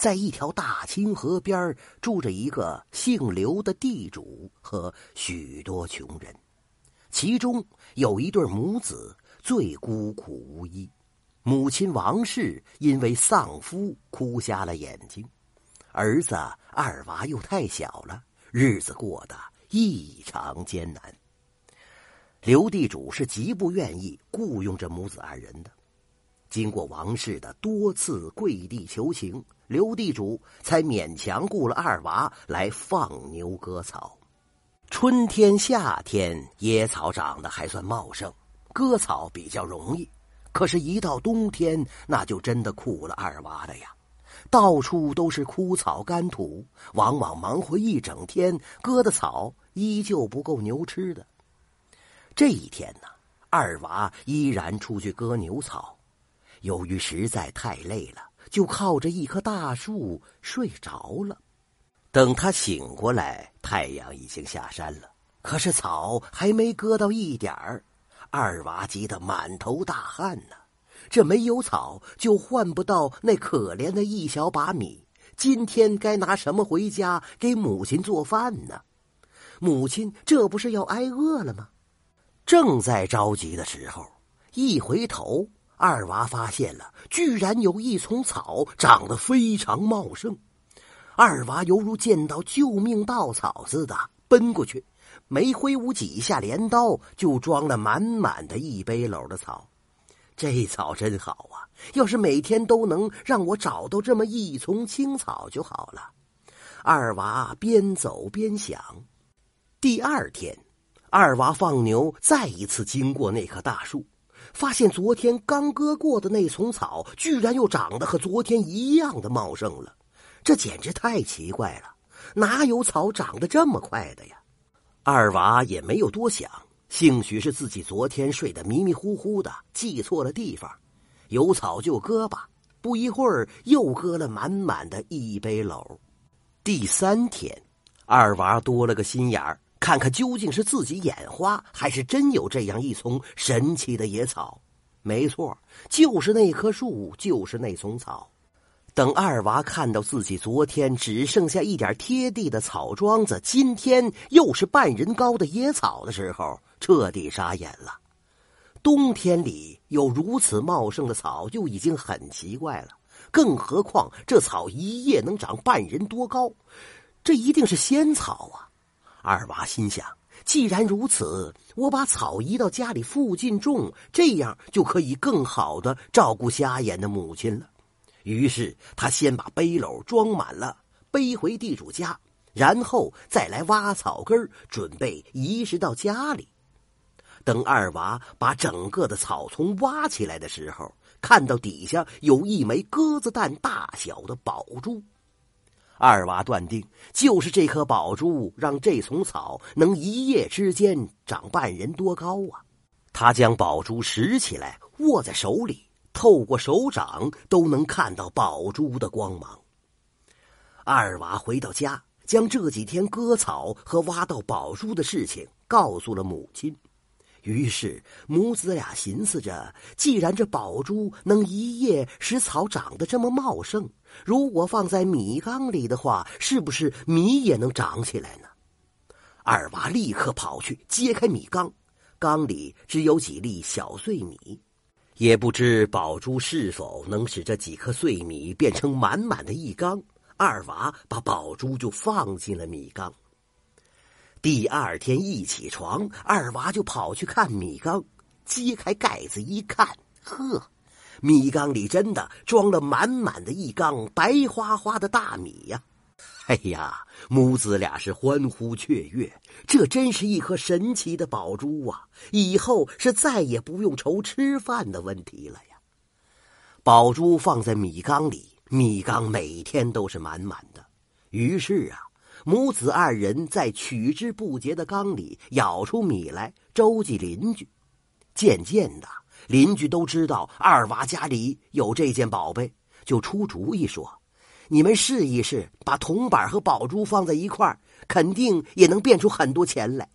在一条大清河边住着一个姓刘的地主和许多穷人，其中有一对母子最孤苦无依。母亲王氏因为丧夫哭瞎了眼睛，儿子二娃又太小了，日子过得异常艰难。刘地主是极不愿意雇佣这母子二人的，经过王氏的多次跪地求情。刘地主才勉强雇了二娃来放牛割草。春天、夏天野草长得还算茂盛，割草比较容易。可是，一到冬天，那就真的苦了二娃的呀！到处都是枯草干土，往往忙活一整天，割的草依旧不够牛吃的。这一天呢，二娃依然出去割牛草，由于实在太累了。就靠着一棵大树睡着了。等他醒过来，太阳已经下山了。可是草还没割到一点儿，二娃急得满头大汗呢。这没有草，就换不到那可怜的一小把米。今天该拿什么回家给母亲做饭呢？母亲这不是要挨饿了吗？正在着急的时候，一回头。二娃发现了，居然有一丛草长得非常茂盛。二娃犹如见到救命稻草似的奔过去，没挥舞几下镰刀，就装了满满的一背篓的草。这草真好啊！要是每天都能让我找到这么一丛青草就好了。二娃边走边想。第二天，二娃放牛，再一次经过那棵大树。发现昨天刚割过的那丛草，居然又长得和昨天一样的茂盛了，这简直太奇怪了！哪有草长得这么快的呀？二娃也没有多想，兴许是自己昨天睡得迷迷糊糊的，记错了地方。有草就割吧。不一会儿，又割了满满的一背篓。第三天，二娃多了个心眼儿。看看究竟是自己眼花，还是真有这样一丛神奇的野草？没错，就是那棵树，就是那丛草。等二娃看到自己昨天只剩下一点贴地的草桩子，今天又是半人高的野草的时候，彻底傻眼了。冬天里有如此茂盛的草就已经很奇怪了，更何况这草一夜能长半人多高，这一定是仙草啊！二娃心想：既然如此，我把草移到家里附近种，这样就可以更好的照顾瞎眼的母亲了。于是他先把背篓装满了，背回地主家，然后再来挖草根准备移植到家里。等二娃把整个的草丛挖起来的时候，看到底下有一枚鸽子蛋大小的宝珠。二娃断定，就是这颗宝珠让这丛草能一夜之间长半人多高啊！他将宝珠拾起来，握在手里，透过手掌都能看到宝珠的光芒。二娃回到家，将这几天割草和挖到宝珠的事情告诉了母亲。于是母子俩寻思着：既然这宝珠能一夜使草长得这么茂盛，如果放在米缸里的话，是不是米也能长起来呢？二娃立刻跑去揭开米缸，缸里只有几粒小碎米，也不知宝珠是否能使这几颗碎米变成满满的一缸。二娃把宝珠就放进了米缸。第二天一起床，二娃就跑去看米缸，揭开盖子一看，呵，米缸里真的装了满满的一缸白花花的大米呀！哎呀，母子俩是欢呼雀跃，这真是一颗神奇的宝珠啊！以后是再也不用愁吃饭的问题了呀！宝珠放在米缸里，米缸每天都是满满的。于是啊。母子二人在取之不竭的缸里舀出米来，周济邻居。渐渐的，邻居都知道二娃家里有这件宝贝，就出主意说：“你们试一试，把铜板和宝珠放在一块儿，肯定也能变出很多钱来。”